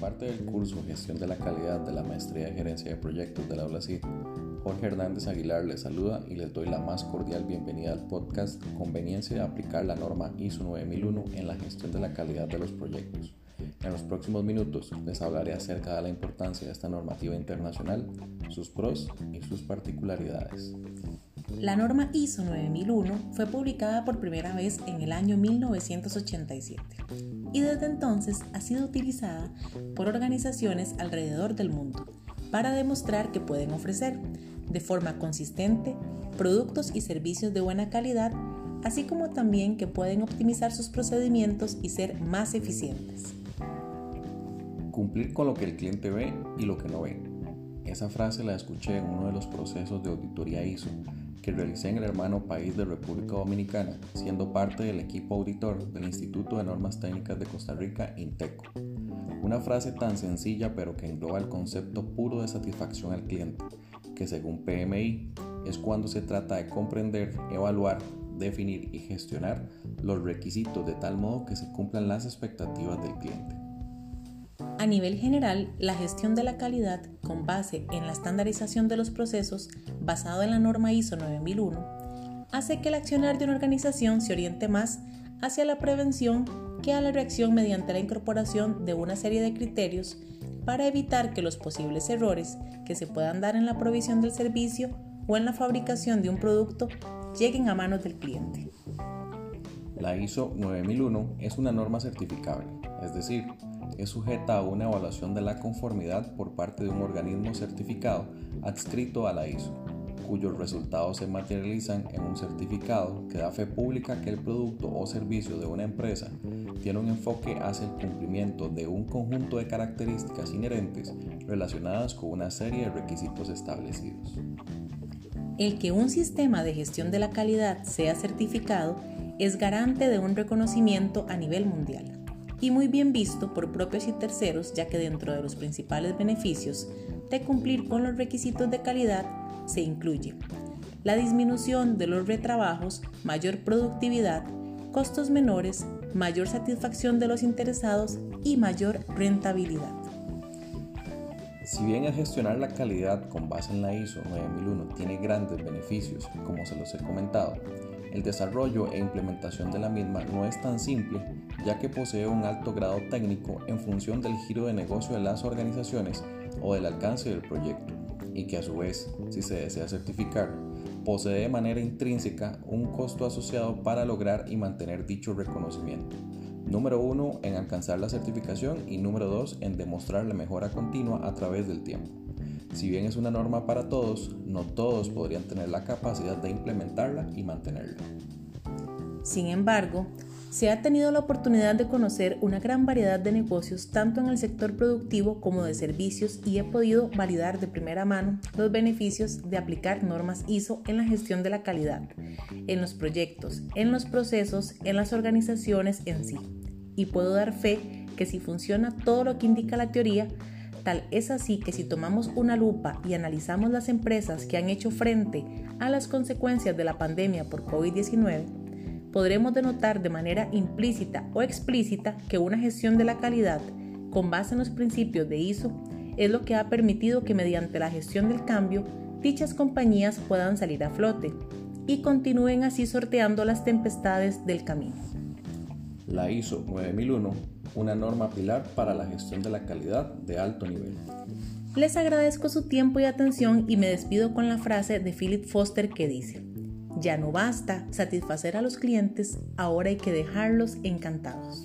parte del curso Gestión de la Calidad de la Maestría de Gerencia de Proyectos de la Aula CID, Jorge Hernández Aguilar les saluda y les doy la más cordial bienvenida al podcast Conveniencia de aplicar la norma ISO 9001 en la gestión de la calidad de los proyectos. En los próximos minutos les hablaré acerca de la importancia de esta normativa internacional, sus pros y sus particularidades. La norma ISO 9001 fue publicada por primera vez en el año 1987 y desde entonces ha sido utilizada por organizaciones alrededor del mundo para demostrar que pueden ofrecer de forma consistente productos y servicios de buena calidad, así como también que pueden optimizar sus procedimientos y ser más eficientes. Cumplir con lo que el cliente ve y lo que no ve. Esa frase la escuché en uno de los procesos de auditoría ISO que realicé en el hermano país de República Dominicana, siendo parte del equipo auditor del Instituto de Normas Técnicas de Costa Rica, INTECO. Una frase tan sencilla pero que engloba el concepto puro de satisfacción al cliente, que según PMI es cuando se trata de comprender, evaluar, definir y gestionar los requisitos de tal modo que se cumplan las expectativas del cliente. A nivel general, la gestión de la calidad con base en la estandarización de los procesos basado en la norma ISO 9001 hace que el accionar de una organización se oriente más hacia la prevención que a la reacción mediante la incorporación de una serie de criterios para evitar que los posibles errores que se puedan dar en la provisión del servicio o en la fabricación de un producto lleguen a manos del cliente. La ISO 9001 es una norma certificable, es decir, es sujeta a una evaluación de la conformidad por parte de un organismo certificado adscrito a la ISO, cuyos resultados se materializan en un certificado que da fe pública que el producto o servicio de una empresa tiene un enfoque hacia el cumplimiento de un conjunto de características inherentes relacionadas con una serie de requisitos establecidos. El que un sistema de gestión de la calidad sea certificado es garante de un reconocimiento a nivel mundial y muy bien visto por propios y terceros, ya que dentro de los principales beneficios de cumplir con los requisitos de calidad se incluye la disminución de los retrabajos, mayor productividad, costos menores, mayor satisfacción de los interesados y mayor rentabilidad. Si bien el gestionar la calidad con base en la ISO 9001 tiene grandes beneficios, como se los he comentado, el desarrollo e implementación de la misma no es tan simple, ya que posee un alto grado técnico en función del giro de negocio de las organizaciones o del alcance del proyecto, y que a su vez, si se desea certificar, posee de manera intrínseca un costo asociado para lograr y mantener dicho reconocimiento. Número uno, en alcanzar la certificación y número dos, en demostrar la mejora continua a través del tiempo. Si bien es una norma para todos, no todos podrían tener la capacidad de implementarla y mantenerla. Sin embargo, se ha tenido la oportunidad de conocer una gran variedad de negocios tanto en el sector productivo como de servicios y he podido validar de primera mano los beneficios de aplicar normas ISO en la gestión de la calidad, en los proyectos, en los procesos, en las organizaciones en sí. Y puedo dar fe que si funciona todo lo que indica la teoría, Tal es así que si tomamos una lupa y analizamos las empresas que han hecho frente a las consecuencias de la pandemia por COVID-19, podremos denotar de manera implícita o explícita que una gestión de la calidad con base en los principios de ISO es lo que ha permitido que mediante la gestión del cambio dichas compañías puedan salir a flote y continúen así sorteando las tempestades del camino. La ISO 9001 una norma pilar para la gestión de la calidad de alto nivel. Les agradezco su tiempo y atención y me despido con la frase de Philip Foster que dice, ya no basta satisfacer a los clientes, ahora hay que dejarlos encantados.